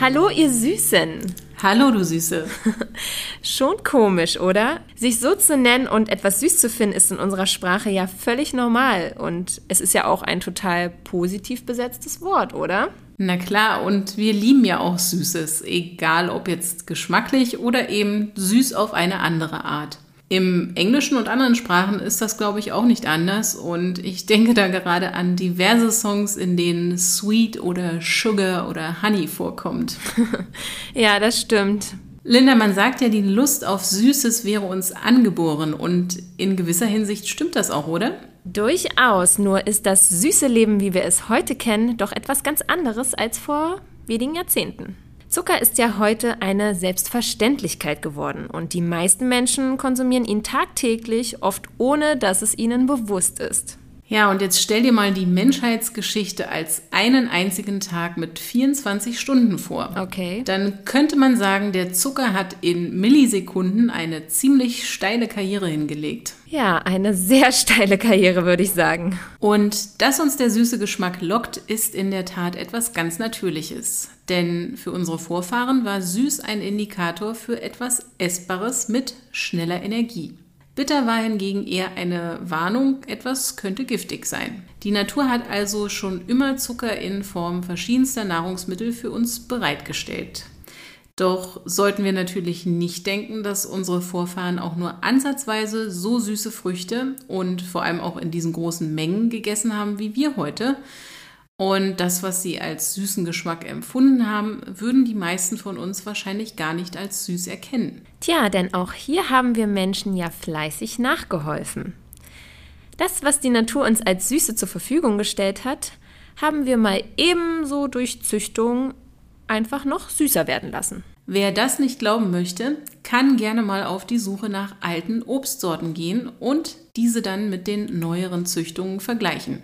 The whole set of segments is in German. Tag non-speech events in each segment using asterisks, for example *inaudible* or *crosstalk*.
Hallo, ihr Süßen. Hallo, du Süße. *laughs* Schon komisch, oder? Sich so zu nennen und etwas süß zu finden, ist in unserer Sprache ja völlig normal. Und es ist ja auch ein total positiv besetztes Wort, oder? Na klar, und wir lieben ja auch Süßes, egal ob jetzt geschmacklich oder eben süß auf eine andere Art. Im Englischen und anderen Sprachen ist das, glaube ich, auch nicht anders. Und ich denke da gerade an diverse Songs, in denen Sweet oder Sugar oder Honey vorkommt. *laughs* ja, das stimmt. Linda, man sagt ja, die Lust auf Süßes wäre uns angeboren. Und in gewisser Hinsicht stimmt das auch, oder? Durchaus. Nur ist das süße Leben, wie wir es heute kennen, doch etwas ganz anderes als vor wenigen Jahrzehnten. Zucker ist ja heute eine Selbstverständlichkeit geworden und die meisten Menschen konsumieren ihn tagtäglich, oft ohne dass es ihnen bewusst ist. Ja, und jetzt stell dir mal die Menschheitsgeschichte als einen einzigen Tag mit 24 Stunden vor. Okay. Dann könnte man sagen, der Zucker hat in Millisekunden eine ziemlich steile Karriere hingelegt. Ja, eine sehr steile Karriere, würde ich sagen. Und dass uns der süße Geschmack lockt, ist in der Tat etwas ganz Natürliches. Denn für unsere Vorfahren war süß ein Indikator für etwas Essbares mit schneller Energie. Bitter war hingegen eher eine Warnung, etwas könnte giftig sein. Die Natur hat also schon immer Zucker in Form verschiedenster Nahrungsmittel für uns bereitgestellt. Doch sollten wir natürlich nicht denken, dass unsere Vorfahren auch nur ansatzweise so süße Früchte und vor allem auch in diesen großen Mengen gegessen haben wie wir heute. Und das, was sie als süßen Geschmack empfunden haben, würden die meisten von uns wahrscheinlich gar nicht als süß erkennen. Tja, denn auch hier haben wir Menschen ja fleißig nachgeholfen. Das, was die Natur uns als Süße zur Verfügung gestellt hat, haben wir mal ebenso durch Züchtung einfach noch süßer werden lassen. Wer das nicht glauben möchte, kann gerne mal auf die Suche nach alten Obstsorten gehen und diese dann mit den neueren Züchtungen vergleichen.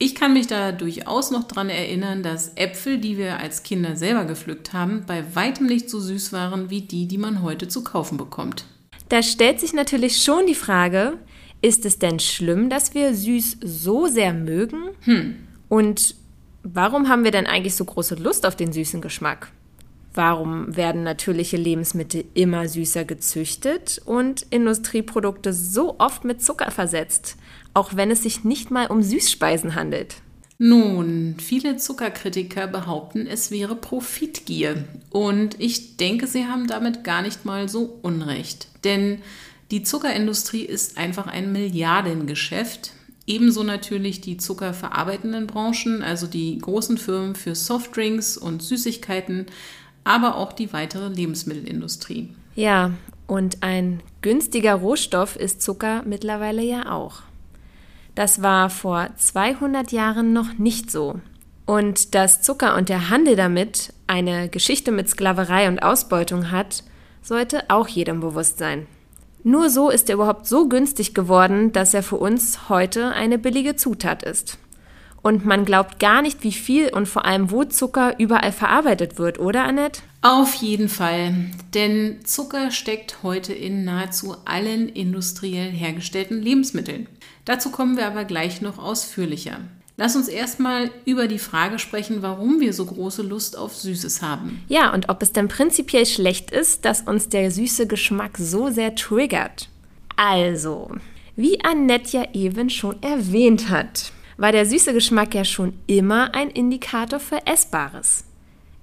Ich kann mich da durchaus noch daran erinnern, dass Äpfel, die wir als Kinder selber gepflückt haben, bei weitem nicht so süß waren wie die, die man heute zu kaufen bekommt. Da stellt sich natürlich schon die Frage, ist es denn schlimm, dass wir süß so sehr mögen? Hm. Und warum haben wir denn eigentlich so große Lust auf den süßen Geschmack? Warum werden natürliche Lebensmittel immer süßer gezüchtet und Industrieprodukte so oft mit Zucker versetzt? Auch wenn es sich nicht mal um Süßspeisen handelt. Nun, viele Zuckerkritiker behaupten, es wäre Profitgier. Und ich denke, sie haben damit gar nicht mal so Unrecht. Denn die Zuckerindustrie ist einfach ein Milliardengeschäft. Ebenso natürlich die zuckerverarbeitenden Branchen, also die großen Firmen für Softdrinks und Süßigkeiten, aber auch die weitere Lebensmittelindustrie. Ja, und ein günstiger Rohstoff ist Zucker mittlerweile ja auch. Das war vor 200 Jahren noch nicht so. Und dass Zucker und der Handel damit eine Geschichte mit Sklaverei und Ausbeutung hat, sollte auch jedem bewusst sein. Nur so ist er überhaupt so günstig geworden, dass er für uns heute eine billige Zutat ist. Und man glaubt gar nicht, wie viel und vor allem wo Zucker überall verarbeitet wird, oder Annette? Auf jeden Fall. Denn Zucker steckt heute in nahezu allen industriell hergestellten Lebensmitteln. Dazu kommen wir aber gleich noch ausführlicher. Lass uns erstmal über die Frage sprechen, warum wir so große Lust auf Süßes haben. Ja, und ob es denn prinzipiell schlecht ist, dass uns der süße Geschmack so sehr triggert. Also, wie Annette ja eben schon erwähnt hat, war der süße Geschmack ja schon immer ein Indikator für Essbares.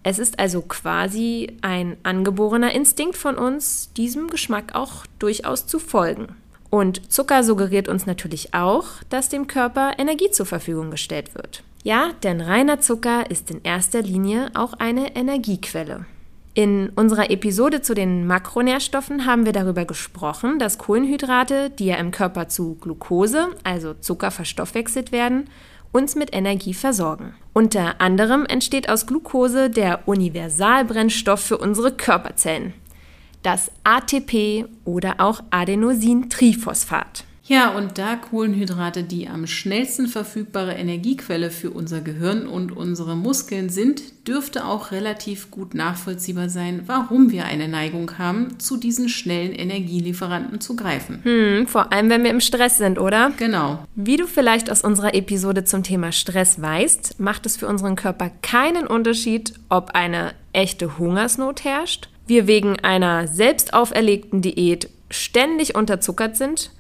Es ist also quasi ein angeborener Instinkt von uns, diesem Geschmack auch durchaus zu folgen. Und Zucker suggeriert uns natürlich auch, dass dem Körper Energie zur Verfügung gestellt wird. Ja, denn reiner Zucker ist in erster Linie auch eine Energiequelle. In unserer Episode zu den Makronährstoffen haben wir darüber gesprochen, dass Kohlenhydrate, die ja im Körper zu Glucose, also Zucker, verstoffwechselt werden, uns mit Energie versorgen. Unter anderem entsteht aus Glucose der Universalbrennstoff für unsere Körperzellen, das ATP oder auch Adenosintriphosphat. Ja, und da Kohlenhydrate die am schnellsten verfügbare Energiequelle für unser Gehirn und unsere Muskeln sind, dürfte auch relativ gut nachvollziehbar sein, warum wir eine Neigung haben, zu diesen schnellen Energielieferanten zu greifen. Hm, vor allem, wenn wir im Stress sind, oder? Genau. Wie du vielleicht aus unserer Episode zum Thema Stress weißt, macht es für unseren Körper keinen Unterschied, ob eine echte Hungersnot herrscht, wir wegen einer selbst auferlegten Diät ständig unterzuckert sind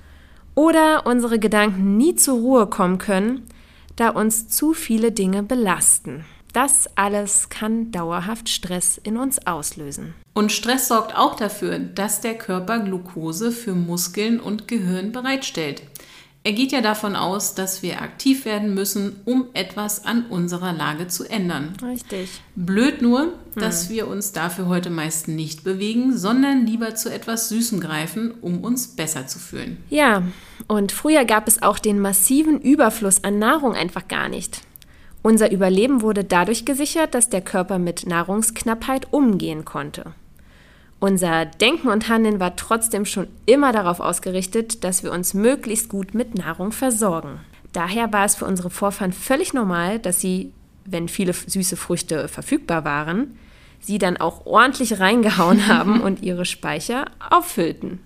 oder unsere Gedanken nie zur Ruhe kommen können, da uns zu viele Dinge belasten. Das alles kann dauerhaft Stress in uns auslösen. Und Stress sorgt auch dafür, dass der Körper Glucose für Muskeln und Gehirn bereitstellt. Er geht ja davon aus, dass wir aktiv werden müssen, um etwas an unserer Lage zu ändern. Richtig. Blöd nur, dass hm. wir uns dafür heute meist nicht bewegen, sondern lieber zu etwas Süßem greifen, um uns besser zu fühlen. Ja, und früher gab es auch den massiven Überfluss an Nahrung einfach gar nicht. Unser Überleben wurde dadurch gesichert, dass der Körper mit Nahrungsknappheit umgehen konnte. Unser Denken und Handeln war trotzdem schon immer darauf ausgerichtet, dass wir uns möglichst gut mit Nahrung versorgen. Daher war es für unsere Vorfahren völlig normal, dass sie, wenn viele süße Früchte verfügbar waren, sie dann auch ordentlich reingehauen *laughs* haben und ihre Speicher auffüllten.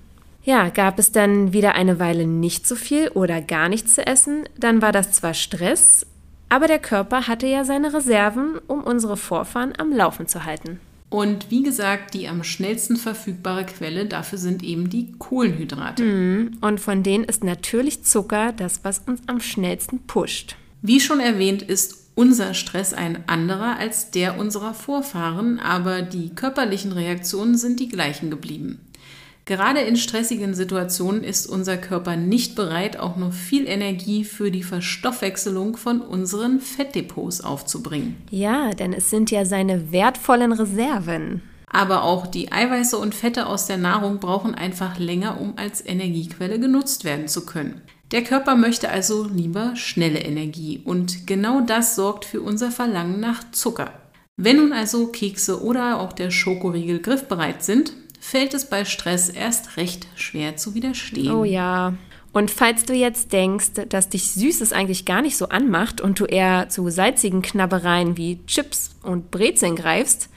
Ja, gab es dann wieder eine Weile nicht so viel oder gar nichts zu essen, dann war das zwar Stress, aber der Körper hatte ja seine Reserven, um unsere Vorfahren am Laufen zu halten. Und wie gesagt, die am schnellsten verfügbare Quelle dafür sind eben die Kohlenhydrate. Mm, und von denen ist natürlich Zucker das, was uns am schnellsten pusht. Wie schon erwähnt, ist unser Stress ein anderer als der unserer Vorfahren, aber die körperlichen Reaktionen sind die gleichen geblieben. Gerade in stressigen Situationen ist unser Körper nicht bereit, auch noch viel Energie für die Verstoffwechselung von unseren Fettdepots aufzubringen. Ja, denn es sind ja seine wertvollen Reserven. Aber auch die Eiweiße und Fette aus der Nahrung brauchen einfach länger, um als Energiequelle genutzt werden zu können. Der Körper möchte also lieber schnelle Energie und genau das sorgt für unser Verlangen nach Zucker. Wenn nun also Kekse oder auch der Schokoriegel griffbereit sind, fällt es bei Stress erst recht schwer zu widerstehen. Oh ja. Und falls du jetzt denkst, dass dich Süßes eigentlich gar nicht so anmacht und du eher zu salzigen Knabbereien wie Chips und Brezeln greifst,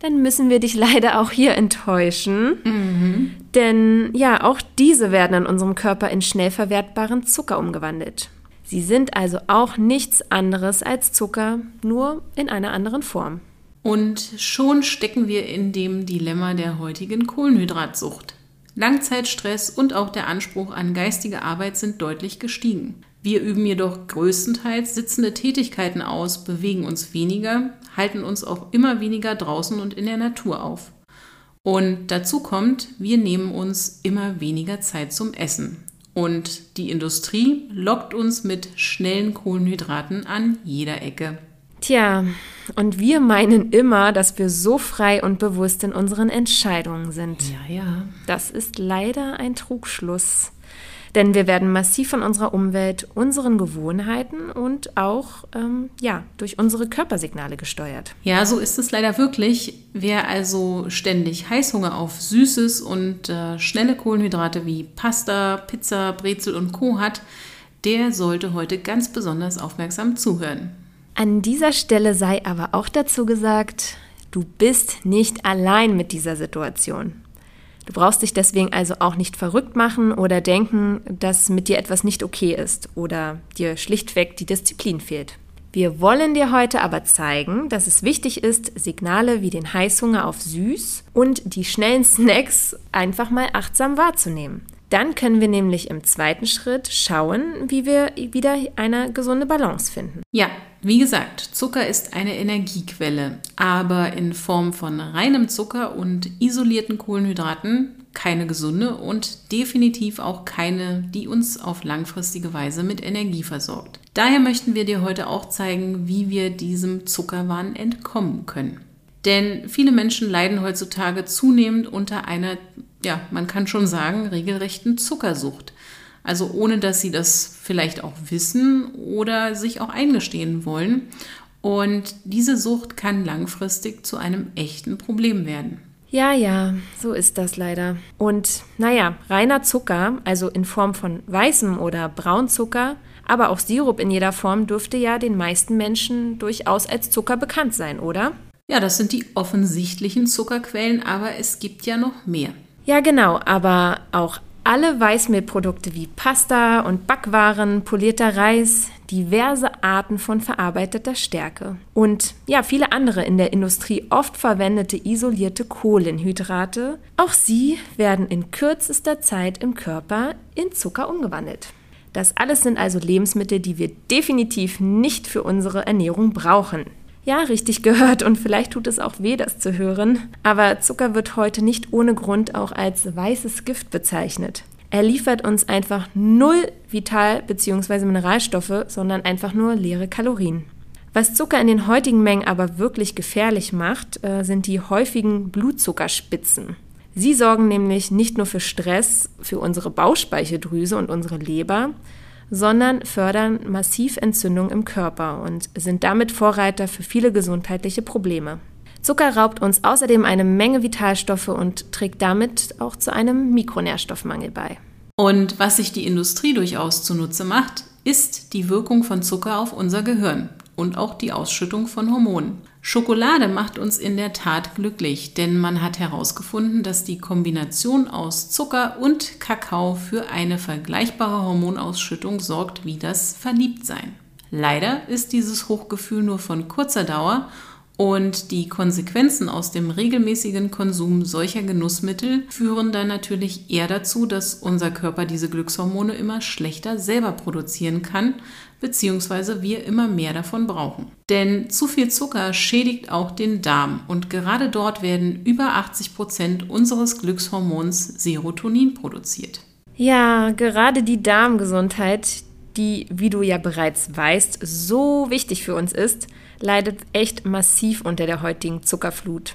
dann müssen wir dich *laughs* leider auch hier enttäuschen. Mhm. Denn ja, auch diese werden in unserem Körper in schnell verwertbaren Zucker umgewandelt. Sie sind also auch nichts anderes als Zucker, nur in einer anderen Form. Und schon stecken wir in dem Dilemma der heutigen Kohlenhydratsucht. Langzeitstress und auch der Anspruch an geistige Arbeit sind deutlich gestiegen. Wir üben jedoch größtenteils sitzende Tätigkeiten aus, bewegen uns weniger, halten uns auch immer weniger draußen und in der Natur auf. Und dazu kommt, wir nehmen uns immer weniger Zeit zum Essen. Und die Industrie lockt uns mit schnellen Kohlenhydraten an jeder Ecke. Tja, und wir meinen immer, dass wir so frei und bewusst in unseren Entscheidungen sind. Ja, ja. Das ist leider ein Trugschluss. Denn wir werden massiv von unserer Umwelt, unseren Gewohnheiten und auch ähm, ja, durch unsere Körpersignale gesteuert. Ja, so ist es leider wirklich. Wer also ständig Heißhunger auf Süßes und äh, schnelle Kohlenhydrate wie Pasta, Pizza, Brezel und Co. hat, der sollte heute ganz besonders aufmerksam zuhören. An dieser Stelle sei aber auch dazu gesagt, du bist nicht allein mit dieser Situation. Du brauchst dich deswegen also auch nicht verrückt machen oder denken, dass mit dir etwas nicht okay ist oder dir schlichtweg die Disziplin fehlt. Wir wollen dir heute aber zeigen, dass es wichtig ist, Signale wie den Heißhunger auf Süß und die schnellen Snacks einfach mal achtsam wahrzunehmen. Dann können wir nämlich im zweiten Schritt schauen, wie wir wieder eine gesunde Balance finden. Ja, wie gesagt, Zucker ist eine Energiequelle, aber in Form von reinem Zucker und isolierten Kohlenhydraten keine gesunde und definitiv auch keine, die uns auf langfristige Weise mit Energie versorgt. Daher möchten wir dir heute auch zeigen, wie wir diesem Zuckerwahn entkommen können. Denn viele Menschen leiden heutzutage zunehmend unter einer, ja, man kann schon sagen, regelrechten Zuckersucht. Also ohne dass sie das vielleicht auch wissen oder sich auch eingestehen wollen. Und diese Sucht kann langfristig zu einem echten Problem werden. Ja, ja, so ist das leider. Und naja, reiner Zucker, also in Form von weißem oder Braunzucker, aber auch Sirup in jeder Form dürfte ja den meisten Menschen durchaus als Zucker bekannt sein, oder? Ja, das sind die offensichtlichen Zuckerquellen, aber es gibt ja noch mehr. Ja, genau, aber auch alle Weißmehlprodukte wie Pasta und Backwaren, polierter Reis, diverse Arten von verarbeiteter Stärke und ja, viele andere in der Industrie oft verwendete isolierte Kohlenhydrate, auch sie werden in kürzester Zeit im Körper in Zucker umgewandelt. Das alles sind also Lebensmittel, die wir definitiv nicht für unsere Ernährung brauchen. Ja, richtig gehört und vielleicht tut es auch weh, das zu hören. Aber Zucker wird heute nicht ohne Grund auch als weißes Gift bezeichnet. Er liefert uns einfach null Vital- bzw. Mineralstoffe, sondern einfach nur leere Kalorien. Was Zucker in den heutigen Mengen aber wirklich gefährlich macht, äh, sind die häufigen Blutzuckerspitzen. Sie sorgen nämlich nicht nur für Stress für unsere Bauchspeicheldrüse und unsere Leber, sondern fördern massiv Entzündungen im Körper und sind damit Vorreiter für viele gesundheitliche Probleme. Zucker raubt uns außerdem eine Menge Vitalstoffe und trägt damit auch zu einem Mikronährstoffmangel bei. Und was sich die Industrie durchaus zunutze macht, ist die Wirkung von Zucker auf unser Gehirn und auch die Ausschüttung von Hormonen. Schokolade macht uns in der Tat glücklich, denn man hat herausgefunden, dass die Kombination aus Zucker und Kakao für eine vergleichbare Hormonausschüttung sorgt wie das Verliebtsein. Leider ist dieses Hochgefühl nur von kurzer Dauer und die Konsequenzen aus dem regelmäßigen Konsum solcher Genussmittel führen dann natürlich eher dazu, dass unser Körper diese Glückshormone immer schlechter selber produzieren kann, beziehungsweise wir immer mehr davon brauchen. Denn zu viel Zucker schädigt auch den Darm und gerade dort werden über 80 Prozent unseres Glückshormons Serotonin produziert. Ja, gerade die Darmgesundheit, die, wie du ja bereits weißt, so wichtig für uns ist, leidet echt massiv unter der heutigen Zuckerflut.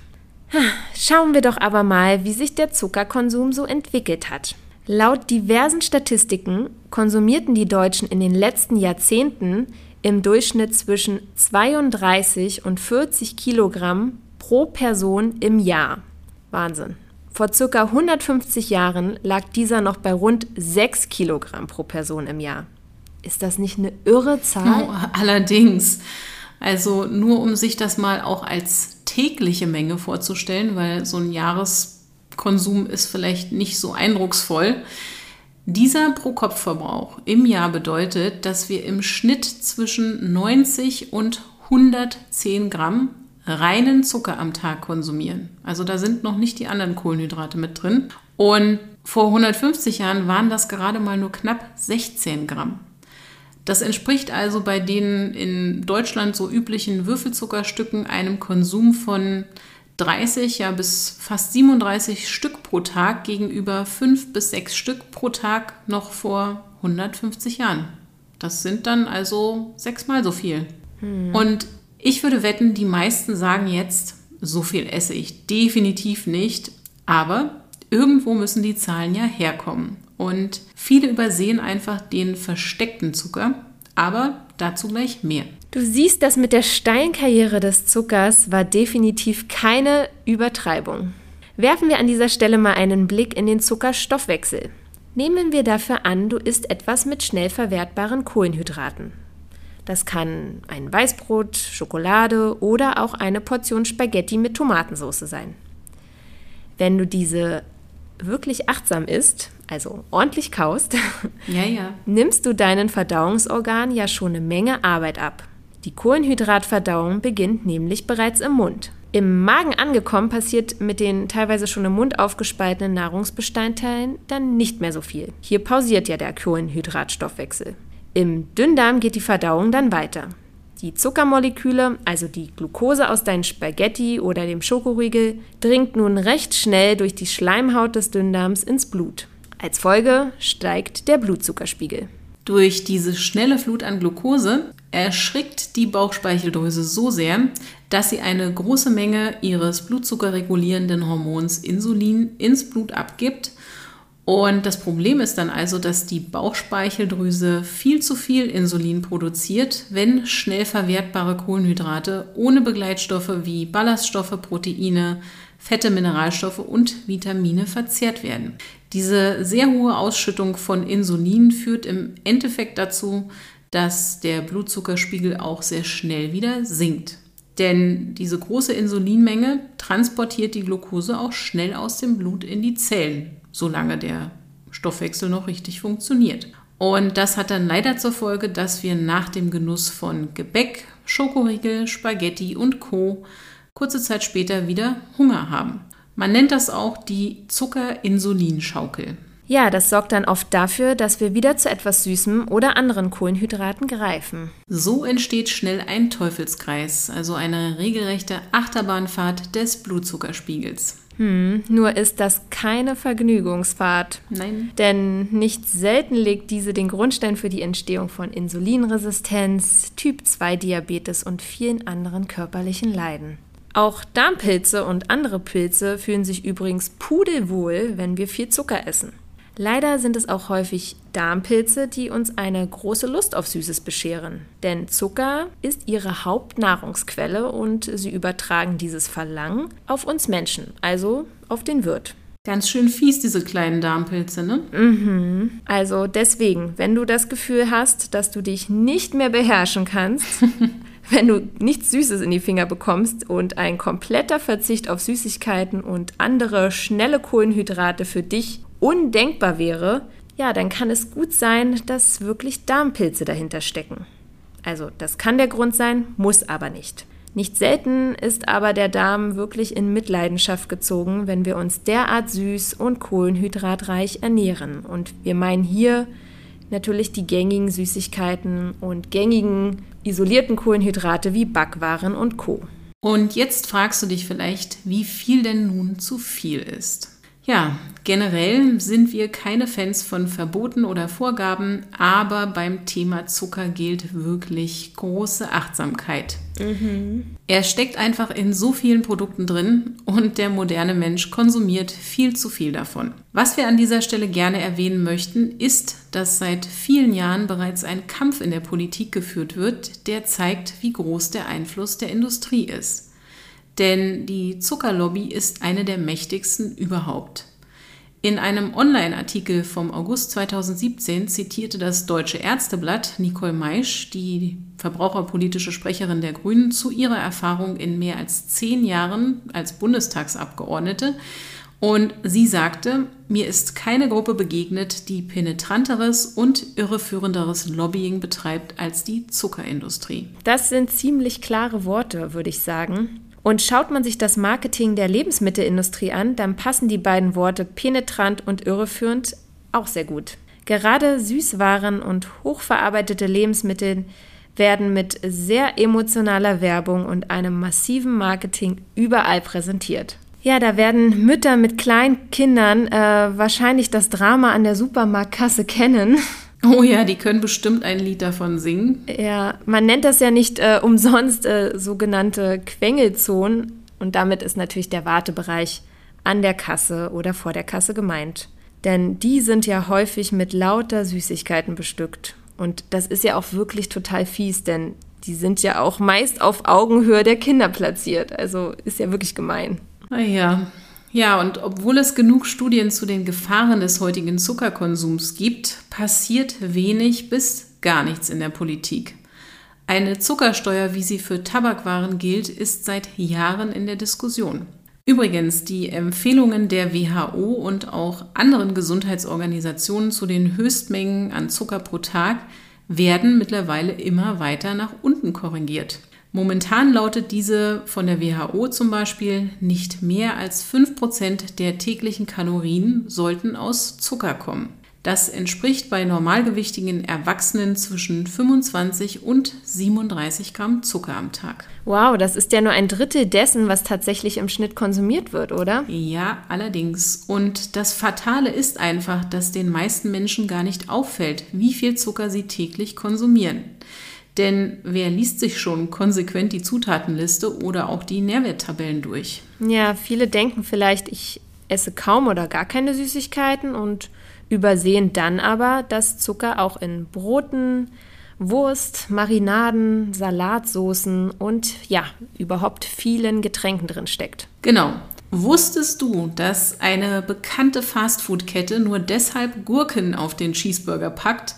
Schauen wir doch aber mal, wie sich der Zuckerkonsum so entwickelt hat. Laut diversen Statistiken konsumierten die Deutschen in den letzten Jahrzehnten im Durchschnitt zwischen 32 und 40 Kilogramm pro Person im Jahr. Wahnsinn. Vor circa 150 Jahren lag dieser noch bei rund 6 Kilogramm pro Person im Jahr. Ist das nicht eine irre Zahl? Oh, *laughs* allerdings. Also nur um sich das mal auch als tägliche Menge vorzustellen, weil so ein Jahreskonsum ist vielleicht nicht so eindrucksvoll. Dieser Pro-Kopf-Verbrauch im Jahr bedeutet, dass wir im Schnitt zwischen 90 und 110 Gramm reinen Zucker am Tag konsumieren. Also da sind noch nicht die anderen Kohlenhydrate mit drin. Und vor 150 Jahren waren das gerade mal nur knapp 16 Gramm. Das entspricht also bei den in Deutschland so üblichen Würfelzuckerstücken einem Konsum von 30 ja bis fast 37 Stück pro Tag gegenüber 5 bis 6 Stück pro Tag noch vor 150 Jahren. Das sind dann also sechsmal so viel. Hm. Und ich würde wetten, die meisten sagen jetzt, so viel esse ich definitiv nicht, aber irgendwo müssen die Zahlen ja herkommen. Und viele übersehen einfach den versteckten Zucker, aber dazu gleich mehr. Du siehst, das mit der steilen Karriere des Zuckers war definitiv keine Übertreibung. Werfen wir an dieser Stelle mal einen Blick in den Zuckerstoffwechsel. Nehmen wir dafür an, du isst etwas mit schnell verwertbaren Kohlenhydraten. Das kann ein Weißbrot, Schokolade oder auch eine Portion Spaghetti mit Tomatensauce sein. Wenn du diese wirklich achtsam isst, also ordentlich kaust, *laughs* ja, ja. nimmst du deinen Verdauungsorgan ja schon eine Menge Arbeit ab. Die Kohlenhydratverdauung beginnt nämlich bereits im Mund. Im Magen angekommen passiert mit den teilweise schon im Mund aufgespaltenen Nahrungsbestandteilen dann nicht mehr so viel. Hier pausiert ja der Kohlenhydratstoffwechsel. Im Dünndarm geht die Verdauung dann weiter. Die Zuckermoleküle, also die Glucose aus deinen Spaghetti oder dem Schokoriegel, dringt nun recht schnell durch die Schleimhaut des Dünndarms ins Blut. Als Folge steigt der Blutzuckerspiegel. Durch diese schnelle Flut an Glucose erschrickt die Bauchspeicheldrüse so sehr, dass sie eine große Menge ihres blutzuckerregulierenden Hormons Insulin ins Blut abgibt. Und das Problem ist dann also, dass die Bauchspeicheldrüse viel zu viel Insulin produziert, wenn schnell verwertbare Kohlenhydrate ohne Begleitstoffe wie Ballaststoffe, Proteine, Fette, Mineralstoffe und Vitamine verzehrt werden. Diese sehr hohe Ausschüttung von Insulin führt im Endeffekt dazu, dass der Blutzuckerspiegel auch sehr schnell wieder sinkt. Denn diese große Insulinmenge transportiert die Glucose auch schnell aus dem Blut in die Zellen, solange der Stoffwechsel noch richtig funktioniert. Und das hat dann leider zur Folge, dass wir nach dem Genuss von Gebäck, Schokoriegel, Spaghetti und Co kurze Zeit später wieder Hunger haben. Man nennt das auch die Zucker-Insulin-Schaukel. Ja, das sorgt dann oft dafür, dass wir wieder zu etwas Süßem oder anderen Kohlenhydraten greifen. So entsteht schnell ein Teufelskreis, also eine regelrechte Achterbahnfahrt des Blutzuckerspiegels. Hm, nur ist das keine Vergnügungsfahrt. Nein. Denn nicht selten legt diese den Grundstein für die Entstehung von Insulinresistenz, Typ-2-Diabetes und vielen anderen körperlichen Leiden. Auch Darmpilze und andere Pilze fühlen sich übrigens pudelwohl, wenn wir viel Zucker essen. Leider sind es auch häufig Darmpilze, die uns eine große Lust auf Süßes bescheren. Denn Zucker ist ihre Hauptnahrungsquelle und sie übertragen dieses Verlangen auf uns Menschen, also auf den Wirt. Ganz schön fies, diese kleinen Darmpilze, ne? Mhm. Also deswegen, wenn du das Gefühl hast, dass du dich nicht mehr beherrschen kannst, *laughs* wenn du nichts Süßes in die Finger bekommst und ein kompletter Verzicht auf Süßigkeiten und andere schnelle Kohlenhydrate für dich undenkbar wäre, ja, dann kann es gut sein, dass wirklich Darmpilze dahinter stecken. Also das kann der Grund sein, muss aber nicht. Nicht selten ist aber der Darm wirklich in Mitleidenschaft gezogen, wenn wir uns derart süß und kohlenhydratreich ernähren. Und wir meinen hier natürlich die gängigen Süßigkeiten und gängigen isolierten Kohlenhydrate wie Backwaren und Co. Und jetzt fragst du dich vielleicht, wie viel denn nun zu viel ist. Ja, generell sind wir keine Fans von Verboten oder Vorgaben, aber beim Thema Zucker gilt wirklich große Achtsamkeit. Mhm. Er steckt einfach in so vielen Produkten drin und der moderne Mensch konsumiert viel zu viel davon. Was wir an dieser Stelle gerne erwähnen möchten, ist, dass seit vielen Jahren bereits ein Kampf in der Politik geführt wird, der zeigt, wie groß der Einfluss der Industrie ist. Denn die Zuckerlobby ist eine der mächtigsten überhaupt. In einem Online-Artikel vom August 2017 zitierte das Deutsche Ärzteblatt Nicole Maisch, die verbraucherpolitische Sprecherin der Grünen, zu ihrer Erfahrung in mehr als zehn Jahren als Bundestagsabgeordnete. Und sie sagte, mir ist keine Gruppe begegnet, die penetranteres und irreführenderes Lobbying betreibt als die Zuckerindustrie. Das sind ziemlich klare Worte, würde ich sagen. Und schaut man sich das Marketing der Lebensmittelindustrie an, dann passen die beiden Worte penetrant und irreführend auch sehr gut. Gerade Süßwaren und hochverarbeitete Lebensmittel werden mit sehr emotionaler Werbung und einem massiven Marketing überall präsentiert. Ja, da werden Mütter mit kleinen Kindern äh, wahrscheinlich das Drama an der Supermarktkasse kennen Oh ja, die können bestimmt ein Lied davon singen. Ja, man nennt das ja nicht äh, umsonst äh, sogenannte Quengelzonen und damit ist natürlich der Wartebereich an der Kasse oder vor der Kasse gemeint. Denn die sind ja häufig mit lauter Süßigkeiten bestückt. Und das ist ja auch wirklich total fies, denn die sind ja auch meist auf Augenhöhe der Kinder platziert. Also ist ja wirklich gemein. Ah ja, und obwohl es genug Studien zu den Gefahren des heutigen Zuckerkonsums gibt, passiert wenig bis gar nichts in der Politik. Eine Zuckersteuer, wie sie für Tabakwaren gilt, ist seit Jahren in der Diskussion. Übrigens, die Empfehlungen der WHO und auch anderen Gesundheitsorganisationen zu den Höchstmengen an Zucker pro Tag werden mittlerweile immer weiter nach unten korrigiert. Momentan lautet diese von der WHO zum Beispiel, nicht mehr als 5% der täglichen Kalorien sollten aus Zucker kommen. Das entspricht bei normalgewichtigen Erwachsenen zwischen 25 und 37 Gramm Zucker am Tag. Wow, das ist ja nur ein Drittel dessen, was tatsächlich im Schnitt konsumiert wird, oder? Ja, allerdings. Und das Fatale ist einfach, dass den meisten Menschen gar nicht auffällt, wie viel Zucker sie täglich konsumieren. Denn wer liest sich schon konsequent die Zutatenliste oder auch die Nährwerttabellen durch? Ja, viele denken vielleicht, ich esse kaum oder gar keine Süßigkeiten und übersehen dann aber, dass Zucker auch in Broten, Wurst, Marinaden, Salatsoßen und ja, überhaupt vielen Getränken drin steckt. Genau. Wusstest du, dass eine bekannte Fastfood-Kette nur deshalb Gurken auf den Cheeseburger packt,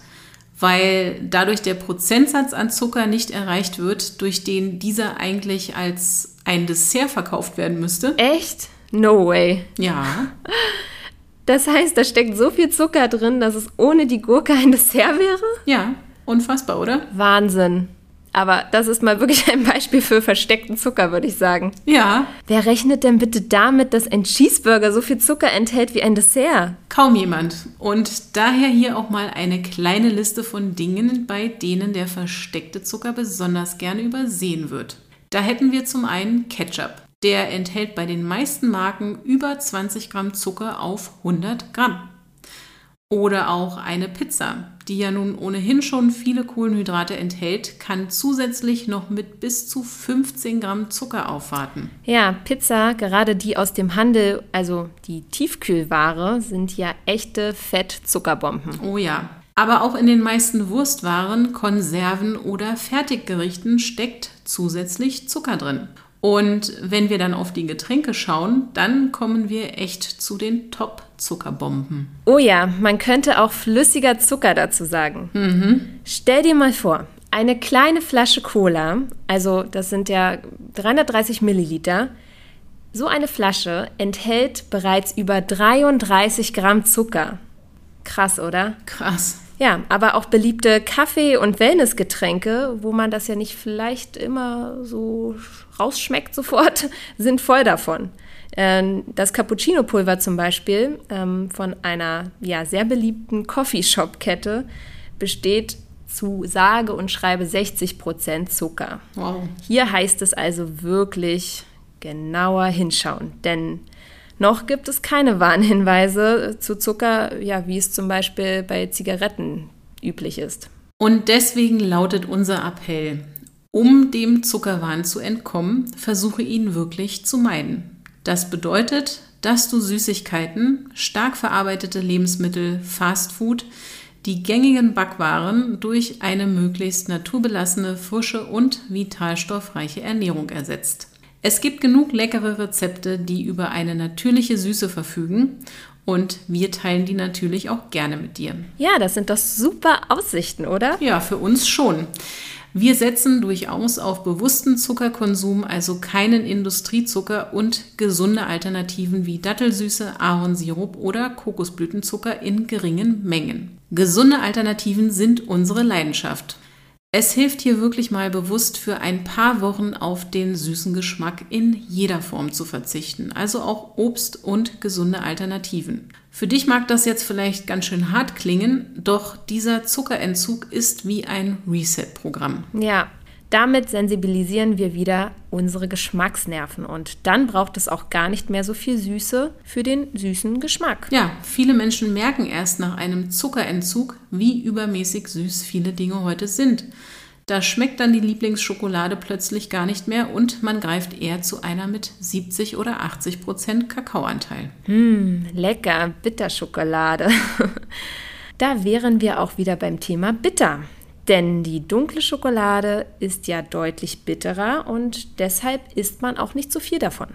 weil dadurch der Prozentsatz an Zucker nicht erreicht wird, durch den dieser eigentlich als ein Dessert verkauft werden müsste? Echt? No way. Ja. Das heißt, da steckt so viel Zucker drin, dass es ohne die Gurke ein Dessert wäre? Ja, unfassbar, oder? Wahnsinn. Aber das ist mal wirklich ein Beispiel für versteckten Zucker, würde ich sagen. Ja. Wer rechnet denn bitte damit, dass ein Cheeseburger so viel Zucker enthält wie ein Dessert? Kaum jemand. Und daher hier auch mal eine kleine Liste von Dingen, bei denen der versteckte Zucker besonders gerne übersehen wird. Da hätten wir zum einen Ketchup. Der enthält bei den meisten Marken über 20 Gramm Zucker auf 100 Gramm. Oder auch eine Pizza, die ja nun ohnehin schon viele Kohlenhydrate enthält, kann zusätzlich noch mit bis zu 15 Gramm Zucker aufwarten. Ja, Pizza, gerade die aus dem Handel, also die Tiefkühlware, sind ja echte Fettzuckerbomben. Oh ja. Aber auch in den meisten Wurstwaren, Konserven oder Fertiggerichten steckt zusätzlich Zucker drin. Und wenn wir dann auf die Getränke schauen, dann kommen wir echt zu den Top-Zuckerbomben. Oh ja, man könnte auch flüssiger Zucker dazu sagen. Mhm. Stell dir mal vor, eine kleine Flasche Cola, also das sind ja 330 Milliliter, so eine Flasche enthält bereits über 33 Gramm Zucker. Krass, oder? Krass. Ja, aber auch beliebte Kaffee- und Wellnessgetränke, wo man das ja nicht vielleicht immer so rausschmeckt sofort, *laughs* sind voll davon. Ähm, das Cappuccino-Pulver zum Beispiel ähm, von einer ja, sehr beliebten Coffeeshop-Kette besteht zu sage und schreibe 60 Prozent Zucker. Wow. Hier heißt es also wirklich genauer hinschauen, denn noch gibt es keine Warnhinweise zu Zucker, ja, wie es zum Beispiel bei Zigaretten üblich ist. Und deswegen lautet unser Appell, um dem Zuckerwahn zu entkommen, versuche ihn wirklich zu meiden. Das bedeutet, dass du Süßigkeiten, stark verarbeitete Lebensmittel, Fastfood, die gängigen Backwaren durch eine möglichst naturbelassene, frische und vitalstoffreiche Ernährung ersetzt. Es gibt genug leckere Rezepte, die über eine natürliche Süße verfügen und wir teilen die natürlich auch gerne mit dir. Ja, das sind doch super Aussichten, oder? Ja, für uns schon. Wir setzen durchaus auf bewussten Zuckerkonsum, also keinen Industriezucker und gesunde Alternativen wie Dattelsüße, Ahornsirup oder Kokosblütenzucker in geringen Mengen. Gesunde Alternativen sind unsere Leidenschaft. Es hilft hier wirklich mal bewusst für ein paar Wochen auf den süßen Geschmack in jeder Form zu verzichten, also auch Obst und gesunde Alternativen. Für dich mag das jetzt vielleicht ganz schön hart klingen, doch dieser Zuckerentzug ist wie ein Reset-Programm. Ja, damit sensibilisieren wir wieder unsere Geschmacksnerven und dann braucht es auch gar nicht mehr so viel Süße für den süßen Geschmack. Ja, viele Menschen merken erst nach einem Zuckerentzug, wie übermäßig süß viele Dinge heute sind. Da schmeckt dann die Lieblingsschokolade plötzlich gar nicht mehr und man greift eher zu einer mit 70 oder 80 Prozent Kakaoanteil. Hm, lecker, Bitterschokolade. *laughs* da wären wir auch wieder beim Thema Bitter. Denn die dunkle Schokolade ist ja deutlich bitterer und deshalb isst man auch nicht so viel davon.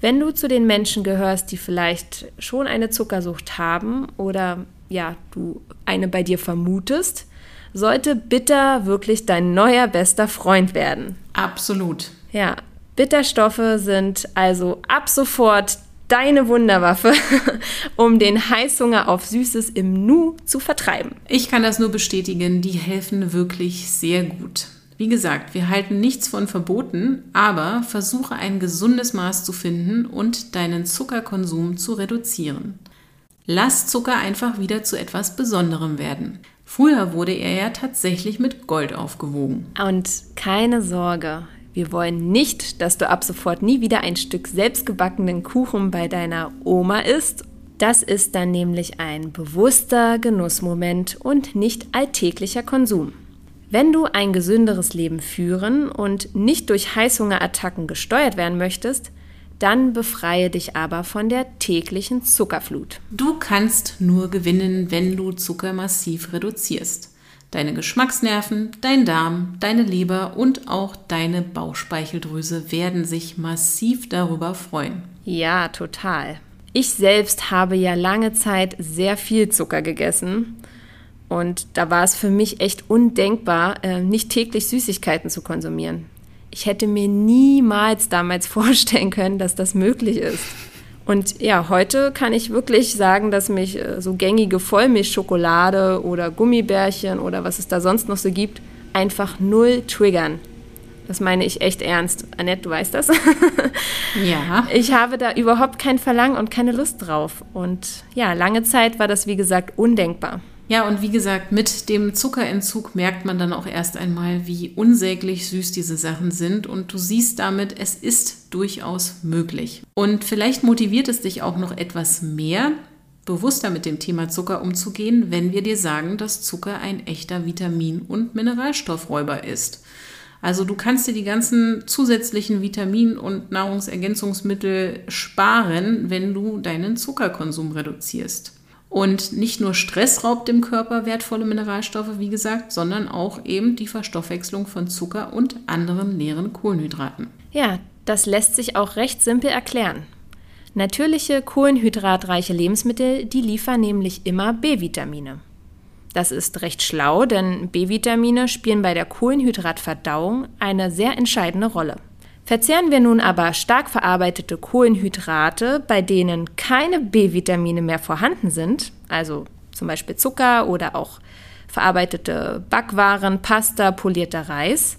Wenn du zu den Menschen gehörst, die vielleicht schon eine Zuckersucht haben oder ja, du eine bei dir vermutest, sollte bitter wirklich dein neuer bester Freund werden. Absolut. Ja, Bitterstoffe sind also ab sofort deine Wunderwaffe, *laughs* um den Heißhunger auf Süßes im Nu zu vertreiben. Ich kann das nur bestätigen, die helfen wirklich sehr gut. Wie gesagt, wir halten nichts von verboten, aber versuche ein gesundes Maß zu finden und deinen Zuckerkonsum zu reduzieren. Lass Zucker einfach wieder zu etwas Besonderem werden. Früher wurde er ja tatsächlich mit Gold aufgewogen. Und keine Sorge, wir wollen nicht, dass du ab sofort nie wieder ein Stück selbstgebackenen Kuchen bei deiner Oma isst. Das ist dann nämlich ein bewusster Genussmoment und nicht alltäglicher Konsum. Wenn du ein gesünderes Leben führen und nicht durch Heißhungerattacken gesteuert werden möchtest, dann befreie dich aber von der täglichen Zuckerflut. Du kannst nur gewinnen, wenn du Zucker massiv reduzierst. Deine Geschmacksnerven, dein Darm, deine Leber und auch deine Bauchspeicheldrüse werden sich massiv darüber freuen. Ja, total. Ich selbst habe ja lange Zeit sehr viel Zucker gegessen. Und da war es für mich echt undenkbar, äh, nicht täglich Süßigkeiten zu konsumieren ich hätte mir niemals damals *laughs* vorstellen können, dass das möglich ist. Und ja, heute kann ich wirklich sagen, dass mich äh, so gängige Vollmilchschokolade oder Gummibärchen oder was es da sonst noch so gibt, einfach null triggern. Das meine ich echt ernst. Annette, du weißt das? *laughs* ja. Ich habe da überhaupt kein Verlangen und keine Lust drauf. Und ja, lange Zeit war das, wie gesagt, undenkbar. Ja, und wie gesagt, mit dem Zuckerentzug merkt man dann auch erst einmal, wie unsäglich süß diese Sachen sind. Und du siehst damit, es ist durchaus möglich. Und vielleicht motiviert es dich auch noch etwas mehr, bewusster mit dem Thema Zucker umzugehen, wenn wir dir sagen, dass Zucker ein echter Vitamin- und Mineralstoffräuber ist. Also du kannst dir die ganzen zusätzlichen Vitamin- und Nahrungsergänzungsmittel sparen, wenn du deinen Zuckerkonsum reduzierst. Und nicht nur Stress raubt dem Körper wertvolle Mineralstoffe, wie gesagt, sondern auch eben die Verstoffwechslung von Zucker und anderen leeren Kohlenhydraten. Ja, das lässt sich auch recht simpel erklären. Natürliche kohlenhydratreiche Lebensmittel, die liefern nämlich immer B-Vitamine. Das ist recht schlau, denn B-Vitamine spielen bei der Kohlenhydratverdauung eine sehr entscheidende Rolle. Verzehren wir nun aber stark verarbeitete Kohlenhydrate, bei denen keine B-Vitamine mehr vorhanden sind, also zum Beispiel Zucker oder auch verarbeitete Backwaren, Pasta, polierter Reis,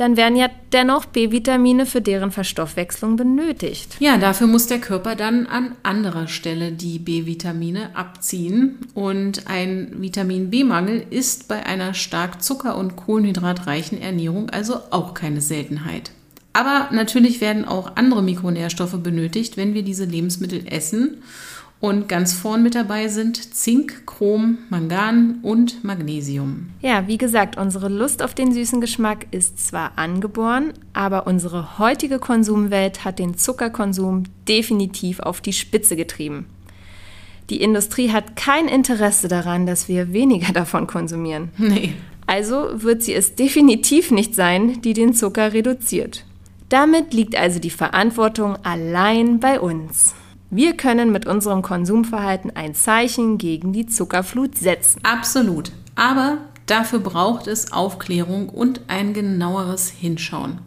dann werden ja dennoch B-Vitamine für deren Verstoffwechslung benötigt. Ja, dafür muss der Körper dann an anderer Stelle die B-Vitamine abziehen. Und ein Vitamin B-Mangel ist bei einer stark zucker- und kohlenhydratreichen Ernährung also auch keine Seltenheit. Aber natürlich werden auch andere Mikronährstoffe benötigt, wenn wir diese Lebensmittel essen. Und ganz vorn mit dabei sind Zink, Chrom, Mangan und Magnesium. Ja, wie gesagt, unsere Lust auf den süßen Geschmack ist zwar angeboren, aber unsere heutige Konsumwelt hat den Zuckerkonsum definitiv auf die Spitze getrieben. Die Industrie hat kein Interesse daran, dass wir weniger *laughs* davon konsumieren. Nee. Also wird sie es definitiv nicht sein, die den Zucker reduziert. Damit liegt also die Verantwortung allein bei uns. Wir können mit unserem Konsumverhalten ein Zeichen gegen die Zuckerflut setzen. Absolut. Aber dafür braucht es Aufklärung und ein genaueres Hinschauen.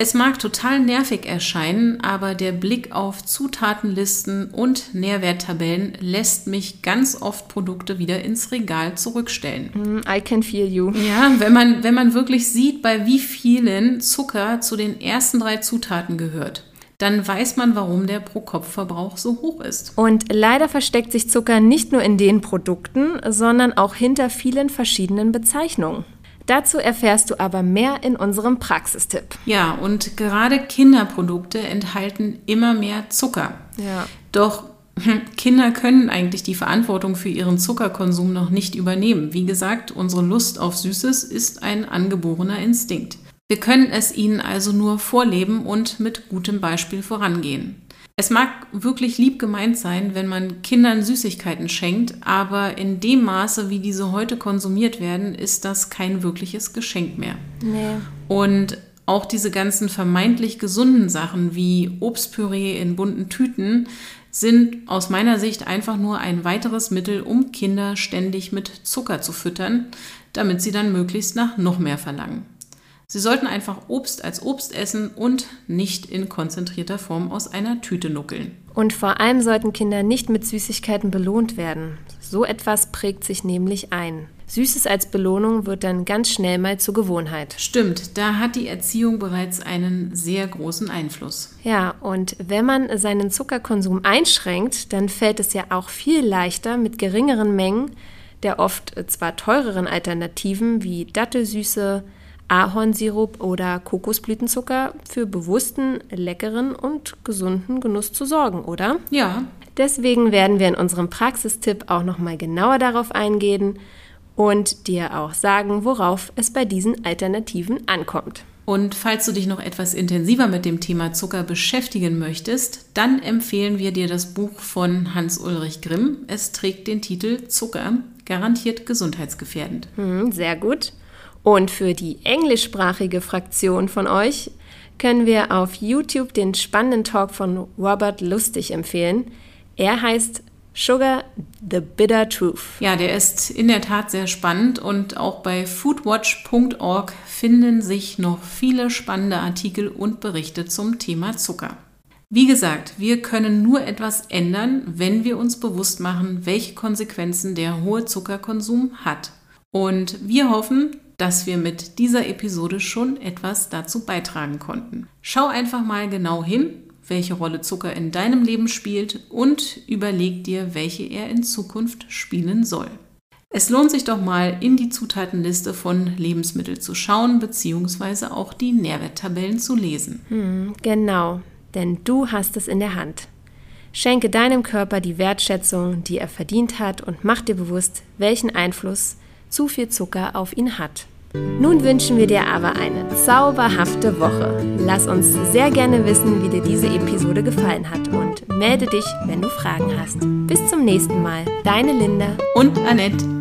Es mag total nervig erscheinen, aber der Blick auf Zutatenlisten und Nährwerttabellen lässt mich ganz oft Produkte wieder ins Regal zurückstellen. Mm, I can feel you. Ja, wenn man, wenn man wirklich sieht, bei wie vielen Zucker zu den ersten drei Zutaten gehört dann weiß man, warum der Pro-Kopf-Verbrauch so hoch ist. Und leider versteckt sich Zucker nicht nur in den Produkten, sondern auch hinter vielen verschiedenen Bezeichnungen. Dazu erfährst du aber mehr in unserem Praxistipp. Ja, und gerade Kinderprodukte enthalten immer mehr Zucker. Ja. Doch hm, Kinder können eigentlich die Verantwortung für ihren Zuckerkonsum noch nicht übernehmen. Wie gesagt, unsere Lust auf Süßes ist ein angeborener Instinkt. Wir können es ihnen also nur vorleben und mit gutem Beispiel vorangehen. Es mag wirklich lieb gemeint sein, wenn man Kindern Süßigkeiten schenkt, aber in dem Maße, wie diese heute konsumiert werden, ist das kein wirkliches Geschenk mehr. Nee. Und auch diese ganzen vermeintlich gesunden Sachen wie Obstpüree in bunten Tüten sind aus meiner Sicht einfach nur ein weiteres Mittel, um Kinder ständig mit Zucker zu füttern, damit sie dann möglichst nach noch mehr verlangen. Sie sollten einfach Obst als Obst essen und nicht in konzentrierter Form aus einer Tüte nuckeln. Und vor allem sollten Kinder nicht mit Süßigkeiten belohnt werden. So etwas prägt sich nämlich ein. Süßes als Belohnung wird dann ganz schnell mal zur Gewohnheit. Stimmt, da hat die Erziehung bereits einen sehr großen Einfluss. Ja, und wenn man seinen Zuckerkonsum einschränkt, dann fällt es ja auch viel leichter mit geringeren Mengen der oft zwar teureren Alternativen wie Dattelsüße, Ahornsirup oder Kokosblütenzucker für bewussten, leckeren und gesunden Genuss zu sorgen, oder? Ja. Deswegen werden wir in unserem Praxistipp auch noch mal genauer darauf eingehen und dir auch sagen, worauf es bei diesen Alternativen ankommt. Und falls du dich noch etwas intensiver mit dem Thema Zucker beschäftigen möchtest, dann empfehlen wir dir das Buch von Hans-Ulrich Grimm. Es trägt den Titel Zucker, garantiert gesundheitsgefährdend. Hm, sehr gut. Und für die englischsprachige Fraktion von euch können wir auf YouTube den spannenden Talk von Robert Lustig empfehlen. Er heißt Sugar, The Bitter Truth. Ja, der ist in der Tat sehr spannend und auch bei foodwatch.org finden sich noch viele spannende Artikel und Berichte zum Thema Zucker. Wie gesagt, wir können nur etwas ändern, wenn wir uns bewusst machen, welche Konsequenzen der hohe Zuckerkonsum hat. Und wir hoffen, dass wir mit dieser Episode schon etwas dazu beitragen konnten. Schau einfach mal genau hin, welche Rolle Zucker in deinem Leben spielt und überleg dir, welche er in Zukunft spielen soll. Es lohnt sich doch mal in die Zutatenliste von Lebensmitteln zu schauen, beziehungsweise auch die Nährwerttabellen zu lesen. Hm, genau, denn du hast es in der Hand. Schenke deinem Körper die Wertschätzung, die er verdient hat und mach dir bewusst, welchen Einfluss zu viel Zucker auf ihn hat. Nun wünschen wir dir aber eine zauberhafte Woche. Lass uns sehr gerne wissen, wie dir diese Episode gefallen hat und melde dich, wenn du Fragen hast. Bis zum nächsten Mal. Deine Linda und Annette.